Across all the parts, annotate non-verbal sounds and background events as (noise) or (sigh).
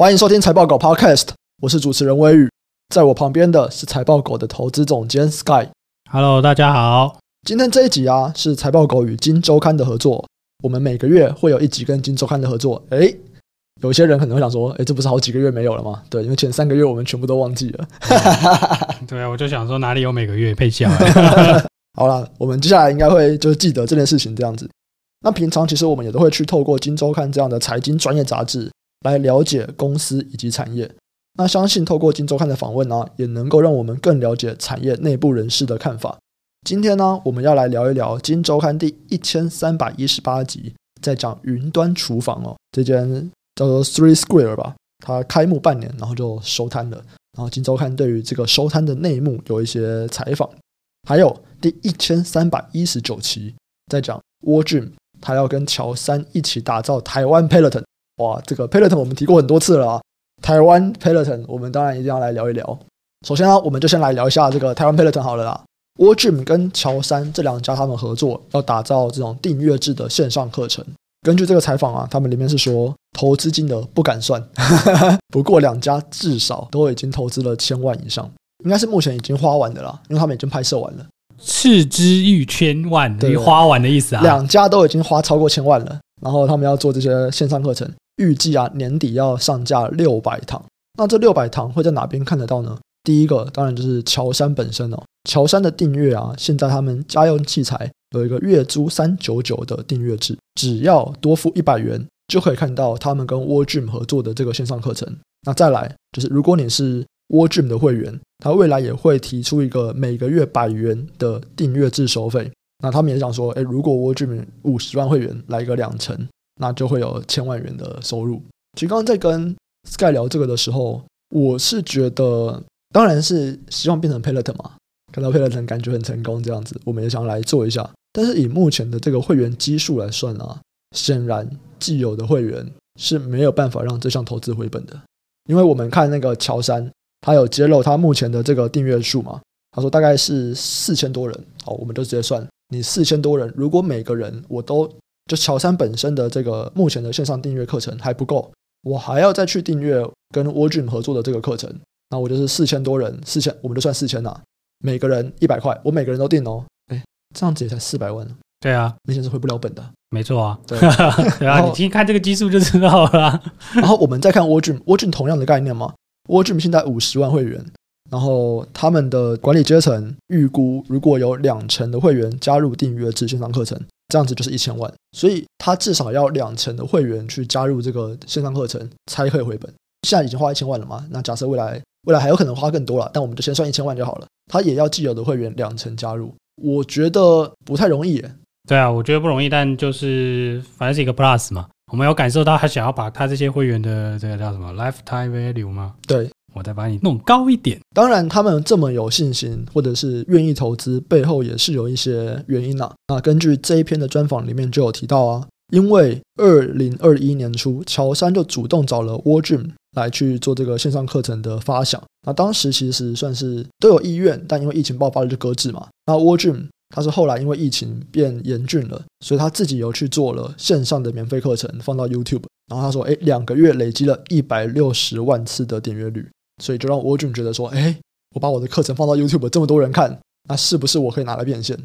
欢迎收听财报狗 Podcast，我是主持人威宇，在我旁边的是财报狗的投资总监 Sky。Hello，大家好。今天这一集啊，是财报狗与金周刊的合作。我们每个月会有一集跟金周刊的合作。诶，有些人可能会想说，诶，这不是好几个月没有了吗？对，因为前三个月我们全部都忘记了。(laughs) 对啊，我就想说哪里有每个月配项？(laughs) 好了，我们接下来应该会就记得这件事情这样子。那平常其实我们也都会去透过金周刊这样的财经专业杂志。来了解公司以及产业，那相信透过金周刊的访问呢，也能够让我们更了解产业内部人士的看法。今天呢，我们要来聊一聊金周刊第一千三百一十八集，在讲云端厨房哦，这间叫做 Three Square 吧，它开幕半年，然后就收摊了。然后金周刊对于这个收摊的内幕有一些采访，还有第一千三百一十九期在讲 War Dream，他要跟乔三一起打造台湾 Peloton。哇，这个 Peloton 我们提过很多次了啊。台湾 Peloton 我们当然一定要来聊一聊。首先呢，我们就先来聊一下这个台湾 Peloton 好了啦。Gym 跟乔山这两家他们合作，要打造这种订阅制的线上课程。根据这个采访啊，他们里面是说投资金额不敢算，(laughs) 不过两家至少都已经投资了千万以上，应该是目前已经花完的啦，因为他们已经拍摄完了。斥资逾千万，等于花完的意思啊。两家都已经花超过千万了，然后他们要做这些线上课程。预计啊，年底要上架六百堂。那这六百堂会在哪边看得到呢？第一个当然就是乔山本身哦。乔山的订阅啊，现在他们家用器材有一个月租三九九的订阅制，只要多付一百元就可以看到他们跟 War Gym 合作的这个线上课程。那再来就是，如果你是 War Gym 的会员，他未来也会提出一个每个月百元的订阅制收费。那他们也想说，诶，如果 War Gym 五十万会员来个两成。那就会有千万元的收入。其实刚刚在跟 Sky 聊这个的时候，我是觉得，当然是希望变成 Peloton 嘛，看到 Peloton 感觉很成功这样子，我们也想来做一下。但是以目前的这个会员基数来算啊，显然既有的会员是没有办法让这项投资回本的。因为我们看那个乔山，他有揭露他目前的这个订阅数嘛，他说大概是四千多人。好，我们就直接算，你四千多人，如果每个人我都就乔山本身的这个目前的线上订阅课程还不够，我还要再去订阅跟 War Gym 合作的这个课程，那我就是四千多人，四千我们就算四千啦，每个人一百块，我每个人都订哦，哎，这样子也才四百万，对啊，明显是回不了本的，没错啊，对，(laughs) 对啊，你听看这个基数就知道了。然后我们再看 War Gym，War Gym 同样的概念嘛，War Gym 现在五十万会员，然后他们的管理阶层预估如果有两成的会员加入订阅制线上课程。这样子就是一千万，所以他至少要两成的会员去加入这个线上课程才可以回本。现在已经花一千万了嘛？那假设未来未来还有可能花更多了，但我们就先算一千万就好了。他也要既有的会员两成加入，我觉得不太容易耶。对啊，我觉得不容易，但就是反正是一个 plus 嘛。我们有感受到他想要把他这些会员的这个叫什么 lifetime value 吗？对。我再把你弄高一点。当然，他们这么有信心，或者是愿意投资，背后也是有一些原因呐。那根据这一篇的专访里面就有提到啊，因为二零二一年初，乔山就主动找了 War Gym 来去做这个线上课程的发想。那当时其实算是都有意愿，但因为疫情爆发了就搁置嘛。那 War Gym 他是后来因为疫情变严峻了，所以他自己有去做了线上的免费课程，放到 YouTube。然后他说，哎，两个月累积了一百六十万次的点阅率。所以就让 War Gym 觉得说，哎，我把我的课程放到 YouTube，这么多人看，那是不是我可以拿来变现？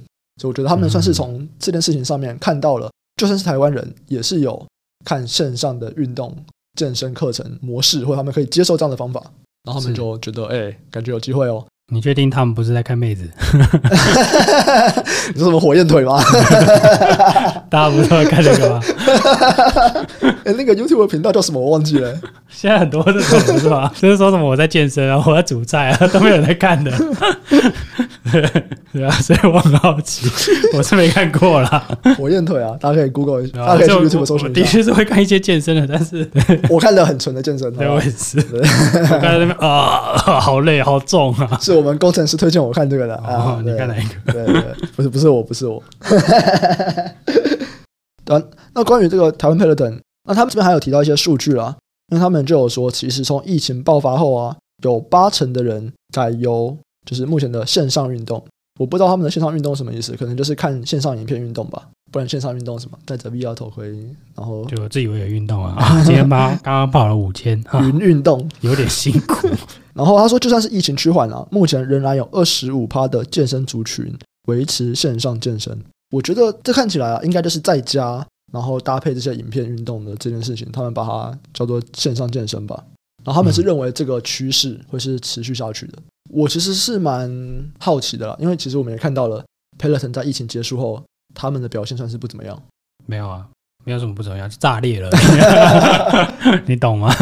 所以我觉得他们算是从这件事情上面看到了，就算是台湾人也是有看线上的运动健身课程模式，或者他们可以接受这样的方法，然后他们就觉得，哎，感觉有机会哦。你确定他们不是在看妹子？(laughs) 你说什么火焰腿吗？(laughs) 大家不是在看这个吗？(laughs) 哎，那个 YouTube 频道叫什么？我忘记了。现在很多这种是吧？就是说什么我在健身啊，我在煮菜啊，都没有人在看的。(laughs) 对啊，所以我很好奇，我是没看过啦。火焰腿啊，大家可以 Google 一下，大家可以去 YouTube 搜索。的确是会看一些健身的，但是 (laughs) 我看的很纯的健身。对，我也是。我看在那边啊，好累，好重啊。是我们工程师推荐我看这个的啊，哦、你看哪一个？对对，不是不是我，不是我。那 (laughs) 那关于这个台湾 Peloton，那他们这边还有提到一些数据啦，因为他们就有说，其实从疫情爆发后啊，有八成的人改由就是目前的线上运动。我不知道他们的线上运动什么意思，可能就是看线上影片运动吧。不然线上运动什么，戴着 VR 头盔，然后就自以为有运动啊。啊 (laughs) 今天吧刚刚跑了五千，云运动有点辛苦。(laughs) 然后他说，就算是疫情趋缓了，目前仍然有二十五趴的健身族群维持线上健身。我觉得这看起来啊，应该就是在家，然后搭配这些影片运动的这件事情，他们把它叫做线上健身吧。然后他们是认为这个趋势会是持续下去的。我其实是蛮好奇的啦，因为其实我们也看到了 Peloton 在疫情结束后，他们的表现算是不怎么样。没有啊。没有什么不怎么样，就炸裂了，(laughs) 你懂吗？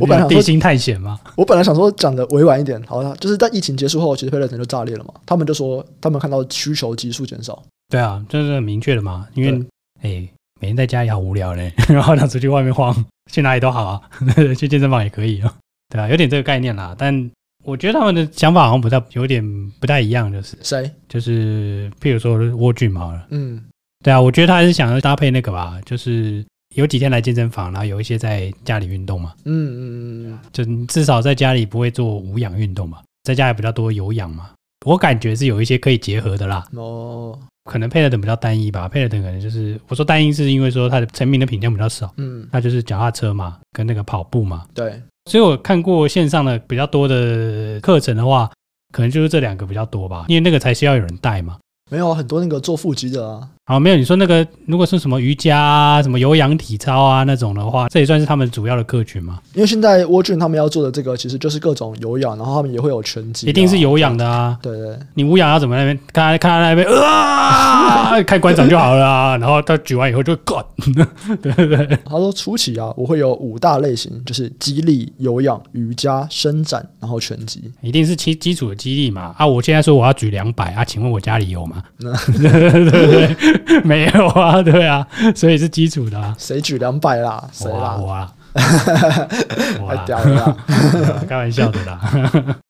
我本来地心探险吗？我本来想说讲的委婉一点，好了就是在疫情结束后，其实 Peloton 就炸裂了嘛。他们就说他们看到需求急速减少。对啊，这是很明确的嘛。因为哎，每天在家也好无聊嘞，(laughs) 然后想出去外面晃，去哪里都好啊，(laughs) 去健身房也可以啊。对啊，有点这个概念啦。但我觉得他们的想法好像不太有点不太一样，就是谁？就是譬如说 World Gym 好了，嗯。对啊，我觉得他还是想要搭配那个吧，就是有几天来健身房，然后有一些在家里运动嘛。嗯嗯嗯，就至少在家里不会做无氧运动嘛，在家里比较多有氧嘛。我感觉是有一些可以结合的啦。哦，可能 Peloton 比较单一吧，Peloton 可能就是我说单一是因为说它的成名的品相比较少。嗯，那就是脚踏车嘛，跟那个跑步嘛。对，所以我看过线上的比较多的课程的话，可能就是这两个比较多吧，因为那个才需要有人带嘛。没有很多那个做腹肌的啊。好，没有你说那个，如果是什么瑜伽啊、什么有氧体操啊那种的话，这也算是他们主要的客群吗？因为现在 World Gym 他们要做的这个，其实就是各种有氧，然后他们也会有拳击，一定是有氧的啊。对对，你无氧要怎么那边看看他那边啊，(laughs) 看馆长就好了啊。然后他举完以后就干，(laughs) 对对对。他说初期啊，我会有五大类型，就是肌力、有氧、瑜伽、伸展，然后拳击，一定是基基础的肌力嘛。啊，我现在说我要举两百啊，请问我家里有吗？(laughs) 对对对。(laughs) 没有啊，对啊，所以是基础的啊。谁举两百啦？谁啦？我啊，(laughs) 太屌了，(laughs) 开玩笑的啦。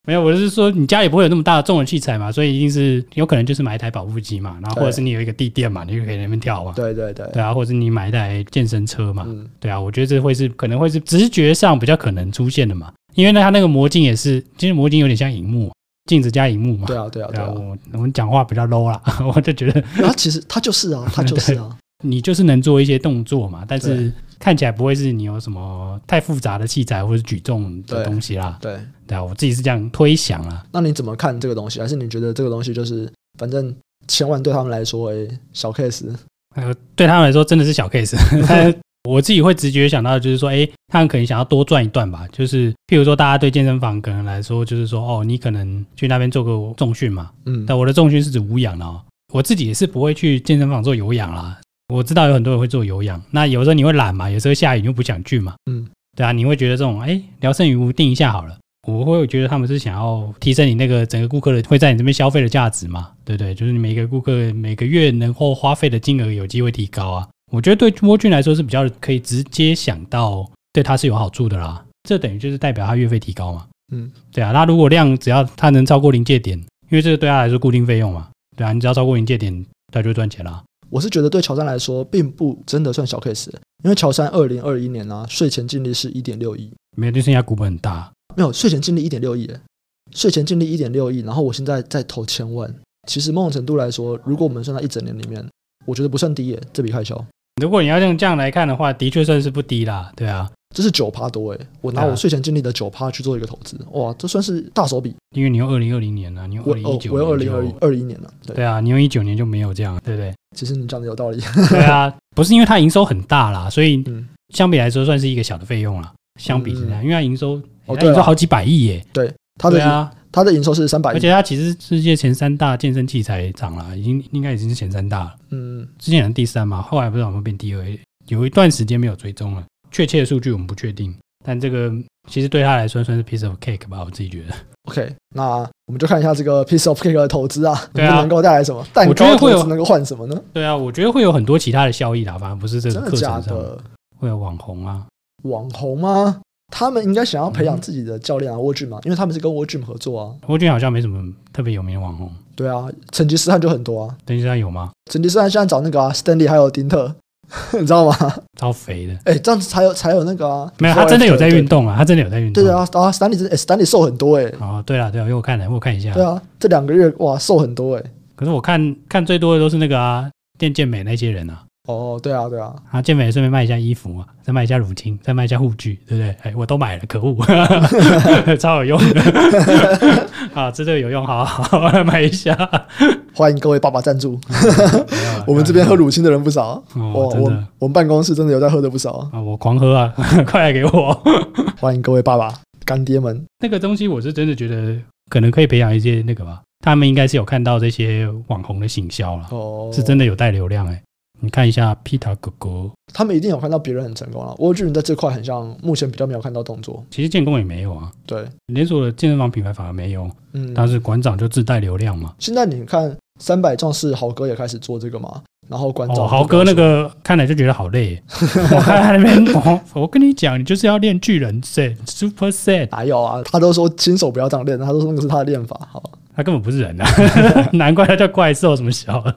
没有，我是说你家里不会有那么大的重的器材嘛，所以一定是有可能就是买一台跑步机嘛，然后或者是你有一个地垫嘛，你就可以在那边跳啊。对对对，对啊，或者是你买一台健身车嘛。对啊，我觉得这会是可能会是直觉上比较可能出现的嘛，因为呢，它那个魔镜也是，其实魔镜有点像荧幕。镜子加荧幕嘛？对啊，对啊，对啊。我我们讲话比较 low 啦，(laughs) 我就觉得，他其实他就是啊，(laughs) 他就是啊。你就是能做一些动作嘛，但是看起来不会是你有什么太复杂的器材或者举重的东西啦。对对啊，我自己是这样推想啊。那你怎么看这个东西？还是你觉得这个东西就是反正千万对他们来说，哎，小 case？呃，对他们来说真的是小 case。(laughs) 我自己会直觉想到的就是说，哎，他们可能想要多赚一段吧。就是譬如说，大家对健身房可能来说，就是说，哦，你可能去那边做个重训嘛。嗯，但我的重训是指无氧哦。我自己也是不会去健身房做有氧啦。我知道有很多人会做有氧，那有时候你会懒嘛，有时候下雨你又不想去嘛。嗯，对啊，你会觉得这种，哎，聊胜于无，定一下好了。我会觉得他们是想要提升你那个整个顾客的会在你这边消费的价值嘛，对不对？就是你每个顾客每个月能够花费的金额有机会提高啊。我觉得对 World Gym 来说是比较可以直接想到对他是有好处的啦，这等于就是代表他月费提高嘛。嗯，对啊，那如果量只要他能超过临界点，因为这个对他来说固定费用嘛，对啊，你只要超过临界点，他就赚钱啦。我是觉得对乔山来说并不真的算小 case，因为乔山二零二一年啊税前净利是一点六亿，没有，就剩下股本很大，没有税前净利一点六亿，税前净利一点六亿，然后我现在再投千万，其实某种程度来说，如果我们算在一整年里面，我觉得不算低耶，这笔开销。如果你要用这样来看的话，的确算是不低啦，对啊，这是九趴多诶，我拿我税前净利的九趴去做一个投资，哇，这算是大手笔。因为你用二零二零年啊，你用二零一九，我用二零二二一年了，对，对啊，你用一九年就没有这样，对不对？其实你讲的有道理，对啊，(laughs) 不是因为它营收很大啦，所以相比来说算是一个小的费用啦。相比之下，因为它营收，哦，对，营收好几百亿耶，对，它的啊。它的营收是三百亿，而且它其实世界前三大健身器材厂了，已经应该已经是前三大了。嗯，之前是第三嘛，后来不知道有没有变第二，有一段时间没有追踪了，确切的数据我们不确定。但这个其实对他来说算是 piece of cake 吧，我自己觉得。OK，那我们就看一下这个 piece of cake 的投资啊，对啊，能够带来什么？蛋糕投资能够换什么呢？对啊，我觉得会有很多其他的效益啦，反正不是这个课程上的会有网红啊，网红吗？他们应该想要培养自己的教练啊，World Gym 嘛，因为他们是跟 World Gym 合作啊。World Gym 好像没什么特别有名的网红。对啊，成吉思汗就很多啊。成吉思汗有吗？成吉思汗现在找那个啊，Stanley 还有丁特，(laughs) 你知道吗？超肥的。哎，这样子才有才有那个啊。没有，他真的有在运动啊，他真的有在运动。对啊，啊，Stanley 真的，Stanley 瘦很多哎。哦，对啊对啊，因为我看了，我看一下。对啊，这两个月哇，瘦很多哎。可是我看看最多的都是那个啊，电健美那些人啊。哦，对啊，对啊，啊，健美顺便卖一下衣服嘛，再卖一下乳清，再卖一下护具，对不对？哎，我都买了，可恶，(laughs) 超有用的，(laughs) 啊，这个有用，好好，好，来买一下。欢迎各位爸爸赞助，(laughs) 我们这边喝乳清的人不少，哦，我我们办公室真的有在喝的不少。啊，我狂喝啊，快来给我，欢迎各位爸爸干爹们。那个东西我是真的觉得可能可以培养一些那个吧，他们应该是有看到这些网红的行销了，哦，是真的有带流量哎。你看一下皮塔哥哥，他们一定有看到别人很成功了。沃巨人在这块很像，目前比较没有看到动作。其实建工也没有啊，对，连锁的健身房品牌反而没有。嗯，但是馆长就自带流量嘛。现在你看三百壮士豪哥也开始做这个嘛，然后馆长、哦、豪哥那个看来就觉得好累。(laughs) 我看他那边、哦，我跟你讲，你就是要练巨人 set super set。还有啊？他都说新手不要这样练，他都说那个是他的练法，好。他根本不是人啊，(laughs) 难怪他叫怪兽，什么小的。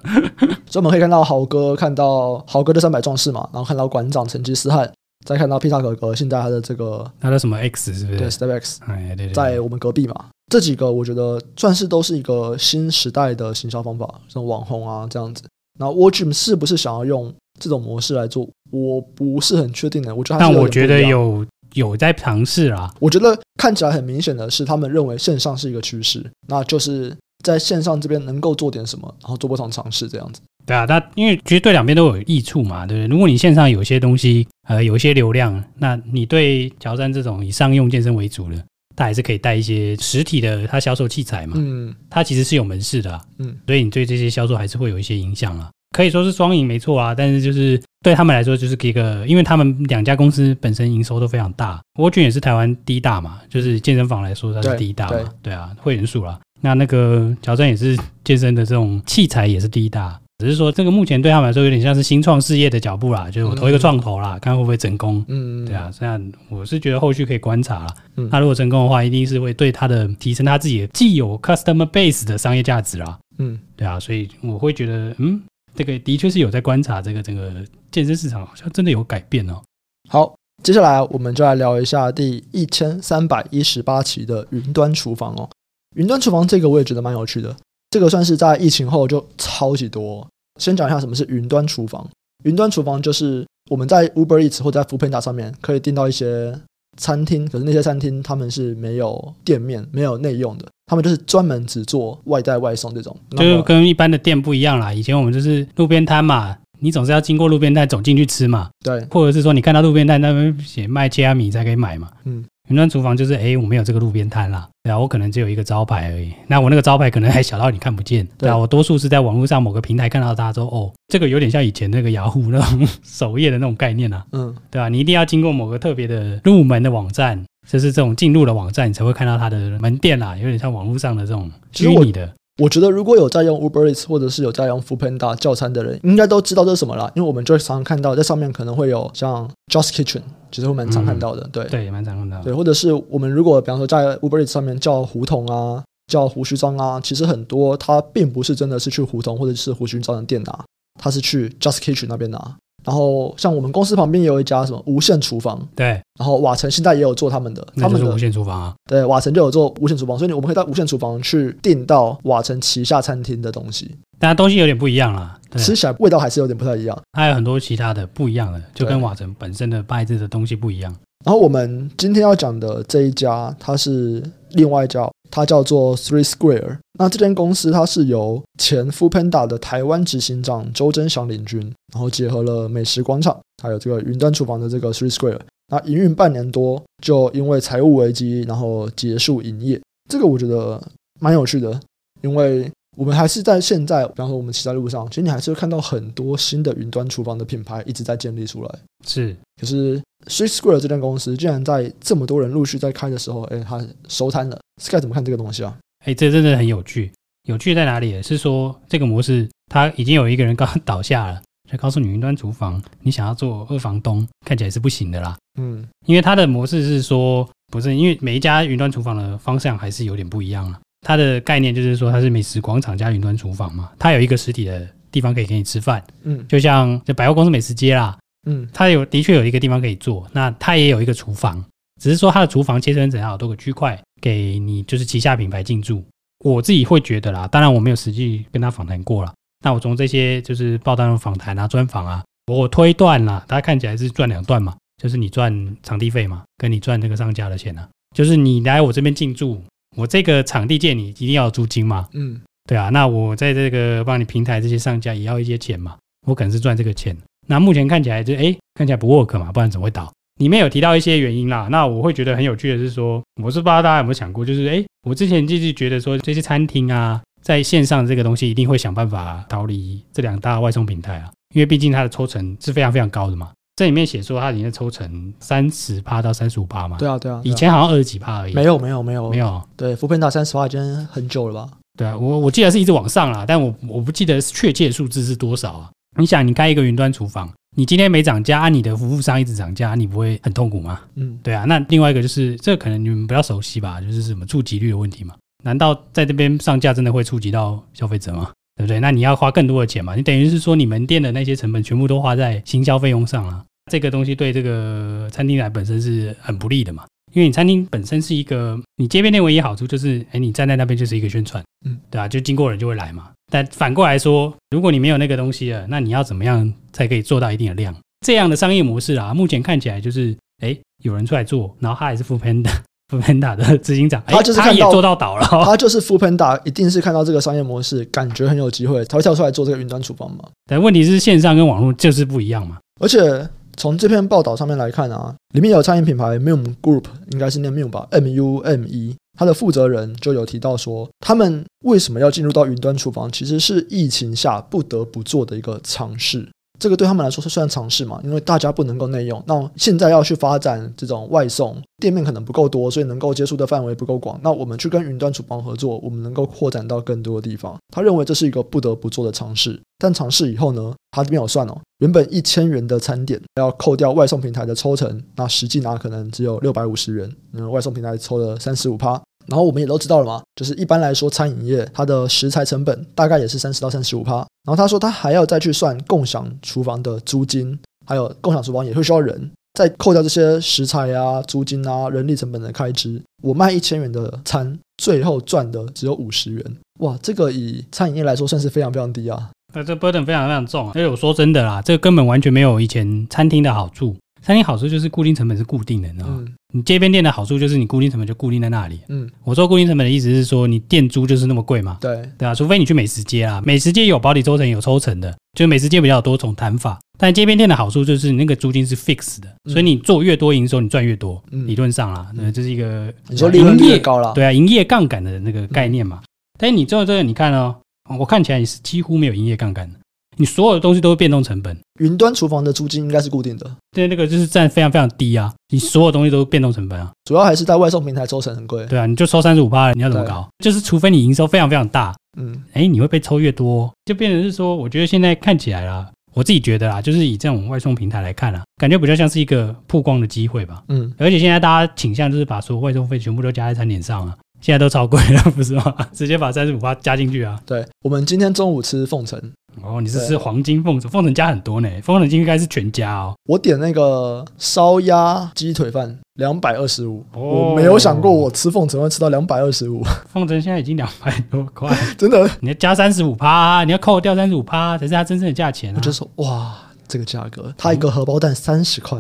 所以我们可以看到豪哥，看到豪哥的三百壮士嘛，然后看到馆长成吉思汗，再看到披萨哥哥，现在他的这个他的什么 X 是不是？对，Step X，哎，对对对，在我们隔壁嘛。这几个我觉得算是都是一个新时代的行销方法，像网红啊这样子。然后 World Gym 是不是想要用这种模式来做？我不是很确定的。我觉得，但我觉得有。有在尝试啦，我觉得看起来很明显的是，他们认为线上是一个趋势，那就是在线上这边能够做点什么，然后做不同尝试这样子。对啊，那因为其实对两边都有益处嘛，对不对？如果你线上有些东西，呃，有一些流量，那你对乔山这种以商用健身为主的，他还是可以带一些实体的他销售器材嘛，嗯，他其实是有门市的啊，嗯，所以你对这些销售还是会有一些影响啊。可以说是双赢没错啊，但是就是对他们来说就是一个，因为他们两家公司本身营收都非常大，World Gym 也是台湾第一大嘛，就是健身房来说它是第一大嘛，对，对啊，会员数啦。那那个乔山也是健身的这种器材也是第一大，只是说这个目前对他们来说有点像是新创事业的脚步啦，就是我投一个创投啦，嗯、看会不会成功。嗯，对啊，这样我是觉得后续可以观察啦。嗯，他如果成功的话，一定是会对他的提升他自己的既有 customer base 的商业价值啦。嗯，对啊，所以我会觉得嗯。这个的确是有在观察，这个整个健身市场好像真的有改变哦。好，接下来我们就来聊一下第一千三百一十八期的云端厨房哦。云端厨房这个我也觉得蛮有趣的，这个算是在疫情后就超级多。先讲一下什么是云端厨房。云端厨房就是我们在 Uber Eats 或者在 Foodpanda 上面可以订到一些餐厅，可是那些餐厅他们是没有店面、没有内用的。他们就是专门只做外带外送这种，就跟一般的店不一样啦。以前我们就是路边摊嘛，你总是要经过路边摊走进去吃嘛，对，或者是说你看到路边摊那边写卖切仔米才可以买嘛。嗯，云端厨房就是，哎，我没有这个路边摊啦，对啊，我可能只有一个招牌而已。那我那个招牌可能还小到你看不见，对啊，我多数是在网络上某个平台看到大家说，哦，这个有点像以前那个雅虎那种 (laughs) 首页的那种概念啊，嗯，对啊，你一定要经过某个特别的入门的网站。就是这种进入的网站，你才会看到它的门店啦，有点像网络上的这种虚拟的。我觉得如果有在用 Uber Eats 或者是有在用 Foodpanda 叫餐的人，应该都知道这是什么啦，因为我们就常常看到在上面可能会有像 Just Kitchen，其实会蛮常看到的。嗯、对对，也蛮常看到的。对，或者是我们如果比方说在 Uber Eats 上面叫胡同啊，叫胡须章啊，其实很多它并不是真的是去胡同或者是胡须章的店拿，它是去 Just Kitchen 那边拿。然后像我们公司旁边也有一家什么无线厨房，对。然后瓦城现在也有做他们的，他们是无线厨房啊。对，瓦城就有做无线厨房，所以我们可以到无线厨房去订到瓦城旗下餐厅的东西。但东西有点不一样啦，吃起来味道还是有点不太一样。还有很多其他的不一样的，就跟瓦城本身的拜制的东西不一样。然后我们今天要讲的这一家，它是另外一家。它叫做 Three Square。那这间公司它是由前 Foodpanda 的台湾执行长周真祥领军，然后结合了美食广场，还有这个云端厨房的这个 Three Square。那营运半年多，就因为财务危机，然后结束营业。这个我觉得蛮有趣的，因为我们还是在现在，比方说我们骑在路上，其实你还是会看到很多新的云端厨房的品牌一直在建立出来。是，可是 Three Square 这间公司竟然在这么多人陆续在开的时候，哎，它收摊了。Sky 怎么看这个东西啊？哎，这真的很有趣。有趣在哪里？是说这个模式，它已经有一个人刚倒下了，就告诉你云端厨房，你想要做二房东，看起来是不行的啦。嗯，因为它的模式是说，不是因为每一家云端厨房的方向还是有点不一样了。它的概念就是说，它是美食广场加云端厨房嘛，它有一个实体的地方可以给你吃饭。嗯，就像这百货公司美食街啦。嗯，它有的确有一个地方可以做，那它也有一个厨房，只是说它的厨房切成怎样有多个区块。给你就是旗下品牌进驻，我自己会觉得啦，当然我没有实际跟他访谈过啦，那我从这些就是报道的访谈啊、专访啊，我推断啦，大家看起来是赚两段嘛，就是你赚场地费嘛，跟你赚这个商家的钱啊，就是你来我这边进驻，我这个场地借你一定要租金嘛，嗯，对啊，那我在这个帮你平台这些商家也要一些钱嘛，我可能是赚这个钱。那目前看起来就哎，看起来不 work 嘛，不然怎么会倒？里面有提到一些原因啦，那我会觉得很有趣的是说，我是不知道大家有没有想过，就是哎，我之前就是觉得说这些餐厅啊，在线上这个东西一定会想办法逃离这两大外送平台啊，因为毕竟它的抽成是非常非常高的嘛。这里面写说它里面抽成三十趴到三十五趴嘛。对啊，对啊，以前好像二十几趴而已。没有，没有，没有，没有。对，foodpanda 三十趴已经很久了吧？对啊，我我记得是一直往上啦，但我我不记得确切数字是多少啊。你想，你开一个云端厨房。你今天没涨价，按、啊、你的服务商一直涨价，你不会很痛苦吗？嗯，对啊。那另外一个就是，这个、可能你们比较熟悉吧，就是什么触及率的问题嘛？难道在这边上架真的会触及到消费者吗？对不对？那你要花更多的钱嘛？你等于是说，你门店的那些成本全部都花在行销费用上了，这个东西对这个餐厅来本身是很不利的嘛？因为你餐厅本身是一个，你街边店唯一好处就是，哎，你站在那边就是一个宣传，嗯，对啊，就经过人就会来嘛。但反过来说，如果你没有那个东西了，那你要怎么样才可以做到一定的量？这样的商业模式啊，目前看起来就是，哎，有人出来做，然后他也是 foodpanda，foodpanda (laughs) 的执行长，他就是他也做到倒了，(laughs) 他就是 foodpanda，一定是看到这个商业模式，感觉很有机会，才会跳出来做这个云端厨房嘛。但问题是线上跟网络就是不一样嘛，而且。从这篇报道上面来看啊，里面有餐饮品牌 Mum Group，应该是念 Mum 吧，M U M E，它的负责人就有提到说，他们为什么要进入到云端厨房，其实是疫情下不得不做的一个尝试。这个对他们来说是算尝试嘛？因为大家不能够内用，那现在要去发展这种外送，店面可能不够多，所以能够接触的范围不够广。那我们去跟云端厨房合作，我们能够扩展到更多的地方。他认为这是一个不得不做的尝试。但尝试以后呢，他这边有算哦，原本一千元的餐点要扣掉外送平台的抽成，那实际拿可能只有六百五十元，嗯，外送平台抽了三十五趴。然后我们也都知道了嘛，就是一般来说餐饮业它的食材成本大概也是三十到三十五趴。然后他说他还要再去算共享厨房的租金，还有共享厨房也会需要人，再扣掉这些食材啊、租金啊、人力成本的开支，我卖一千元的餐，最后赚的只有五十元。哇，这个以餐饮业来说算是非常非常低啊。那这 burden 非常非常重啊。因为我说真的啦，这个根本完全没有以前餐厅的好处。餐厅好处就是固定成本是固定的，你知道吗？嗯、你街边店的好处就是你固定成本就固定在那里。嗯，我说固定成本的意思是说，你店租就是那么贵嘛？对对啊，除非你去美食街啊，美食街有保底抽成有抽成的，就美食街比较多种谈法。但街边店的好处就是你那个租金是 fix 的，嗯、所以你做越多营收，你赚越多。嗯、理论上啦，那这是一个你说利润越高了，对啊，营业杠杆的那个概念嘛。嗯、但是你做这个，你看哦，我看起来你是几乎没有营业杠杆的。你所有的东西都是变动成本，云端厨房的租金应该是固定的，对，那个就是占非常非常低啊。你所有东西都是变动成本啊，主要还是在外送平台抽成很贵。对啊，你就抽三十五趴，你要怎么搞？就是除非你营收非常非常大，嗯，哎，你会被抽越多，就变成是说，我觉得现在看起来啦，我自己觉得啦，就是以这种外送平台来看啊，感觉比较像是一个曝光的机会吧。嗯，而且现在大家倾向就是把所有外送费全部都加在餐点上啊。现在都超贵了，不是吗？(laughs) 直接把三十五趴加进去啊！对，我们今天中午吃凤城哦，你是吃黄金凤城，凤城加很多呢，凤城应该是全家哦。我点那个烧鸭鸡腿饭两百二十五，我没有想过我吃凤城会吃到两百二十五。(laughs) 凤城现在已经两百多块，(laughs) 真的？你要加三十五趴，你要扣掉三十五趴才是它真正的价钱啊！我就说哇，这个价格，它一个荷包蛋三十块。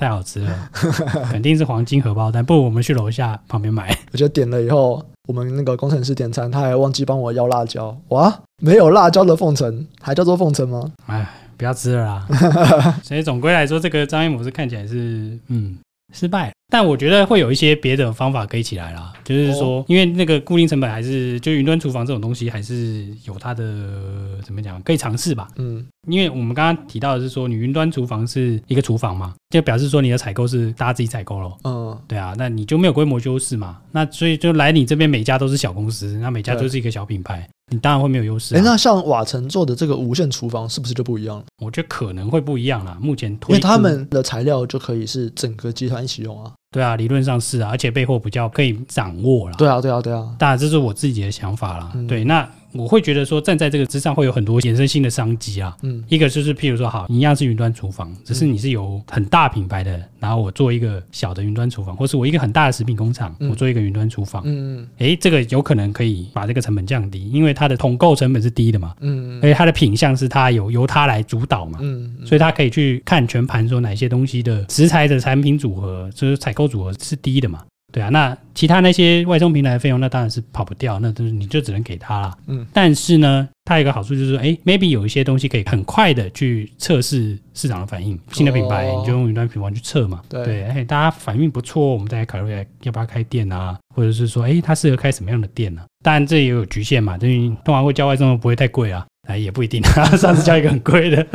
太好吃了，(laughs) 肯定是黄金荷包蛋。不如我们去楼下旁边买。(laughs) 我觉得点了以后，我们那个工程师点餐，他还忘记帮我要辣椒。哇，没有辣椒的凤城，还叫做凤城吗？哎，不要吃了啦。(laughs) 所以总归来说，这个张艺谋是看起来是嗯失败。但我觉得会有一些别的方法可以起来啦，就是说，因为那个固定成本还是就云端厨房这种东西，还是有它的怎么讲，可以尝试吧。嗯，因为我们刚刚提到的是说，你云端厨房是一个厨房嘛，就表示说你的采购是大家自己采购咯。嗯，对啊，那你就没有规模优势嘛，那所以就来你这边每家都是小公司，那每家都是一个小品牌，你当然会没有优势。哎，那像瓦城做的这个无线厨房是不是就不一样了？我觉得可能会不一样啦。目前推，因为他们的材料就可以是整个集团一起用啊。对啊，理论上是啊，而且备货比较可以掌握了。对啊，对啊，对啊。当然这是我自己的想法啦。嗯、对，那我会觉得说，站在这个之上会有很多衍生性的商机啊。嗯，一个就是譬如说，好，一样是云端厨房，只是你是有很大品牌的，然后我做一个小的云端厨房，或是我一个很大的食品工厂，我做一个云端厨房。嗯嗯，哎，这个有可能可以把这个成本降低，因为它的统购成本是低的嘛。嗯嗯，而且它的品相是它有由它来主导嘛。嗯，所以它可以去看全盘，说哪些东西的食材的产品组合，就是采购组合是低的嘛。对啊，那其他那些外送平台的费用，那当然是跑不掉，那就是你就只能给他了。嗯，但是呢，它有一个好处就是说，哎，maybe 有一些东西可以很快的去测试市场的反应。新的品牌，哦、你就用云端品牌去测嘛。对，哎，大家反应不错，我们再来考虑要不要开店啊，或者是说，哎，它适合开什么样的店呢、啊？当然这也有局限嘛，等于通常会叫外送不会太贵啊。哎，也不一定啊。(laughs) 上次交一个很贵的，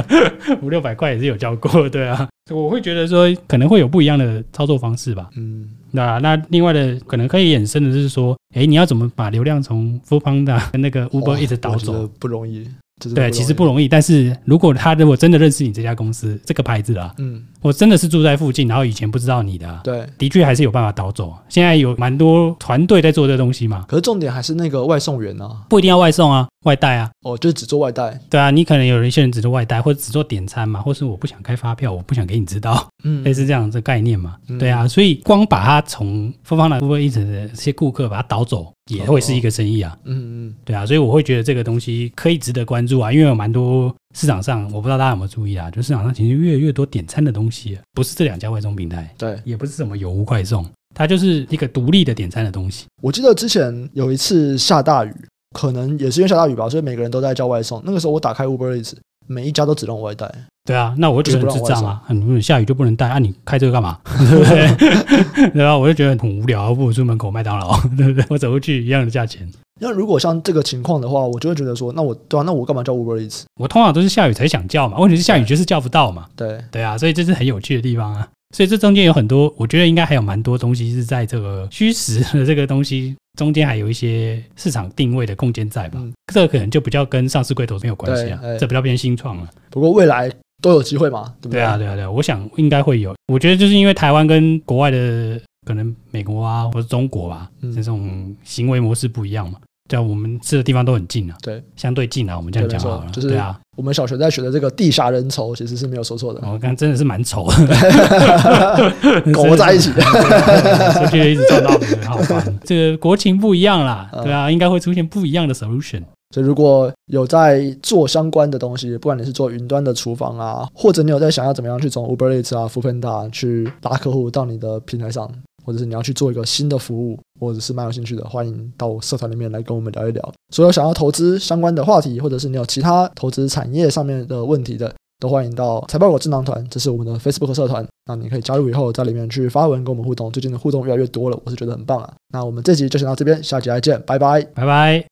五六百块也是有交过，对啊。我会觉得说，可能会有不一样的操作方式吧。嗯，那那另外的可能可以衍生的就是说，哎，你要怎么把流量从 Foodpanda 跟那个 Uber 一直导走？不容易。对，其实不容易。但是如果他如果真的认识你这家公司这个牌子啊，嗯，我真的是住在附近，然后以前不知道你的、啊，对，的确还是有办法导走。现在有蛮多团队在做这东西嘛。可是重点还是那个外送员呢、啊，不一定要外送啊，外带啊。哦，就只做外带。对啊，你可能有一些人只做外带，或者只做点餐嘛，或是我不想开发票，我不想给你知道，嗯，类似这样的概念嘛。嗯、对啊，所以光把它从 Foodpanda 部分一直的这些顾客把它导走。也会是一个生意啊，嗯嗯，对啊，所以我会觉得这个东西可以值得关注啊，因为有蛮多市场上，我不知道大家有没有注意啊，就市场上其实越来越多点餐的东西，不是这两家外送平台，对，也不是什么有无快送，它就是一个独立的点餐的东西。我记得之前有一次下大雨，可能也是因为下大雨吧，所以每个人都在叫外送。那个时候我打开 Uber Eats，每一家都只让我外带。对啊，那我就觉得很智障啊！你们下雨就不能带啊？你开这个干嘛？对不对？对啊，我就觉得很无聊，不如出门口麦当劳，对不对？我走过去一样的价钱。那如果像这个情况的话，我就会觉得说，那我对啊，那我干嘛叫 Uber Eats？我通常都是下雨才想叫嘛，问题是下雨就是叫不到嘛。对对啊，所以这是很有趣的地方啊。所以这中间有很多，我觉得应该还有蛮多东西是在这个虚实的这个东西中间，还有一些市场定位的空间在吧？嗯、这个可能就比较跟上市柜投资没有关系啊，这比较偏新创了。不过未来。都有机会嘛？对不对？对啊，对啊，对啊，我想应该会有。我觉得就是因为台湾跟国外的可能美国啊，或者中国吧，嗯、这种行为模式不一样嘛。对啊，我们吃的地方都很近啊，对，相对近啊。我们这样讲好了，就是对啊。我们小学在学的这个地狭人稠，其实是没有说错的。我看真的是蛮丑的，(laughs) 狗在一起的，(laughs) 出去一直撞到很好烦。(laughs) 这个国情不一样啦，对啊，应该会出现不一样的 solution。所以如果有在做相关的东西，不管你是做云端的厨房啊，或者你有在想要怎么样去从 Uber Eats 啊、Foodpanda 去拉客户到你的平台上，或者是你要去做一个新的服务，或者是蛮有兴趣的，欢迎到社团里面来跟我们聊一聊。所有想要投资相关的话题，或者是你有其他投资产业上面的问题的，都欢迎到财报狗智囊团，这是我们的 Facebook 社团。那你可以加入以后，在里面去发文跟我们互动。最近的互动越来越多了，我是觉得很棒啊。那我们这集就先到这边，下集再见，拜拜，拜拜。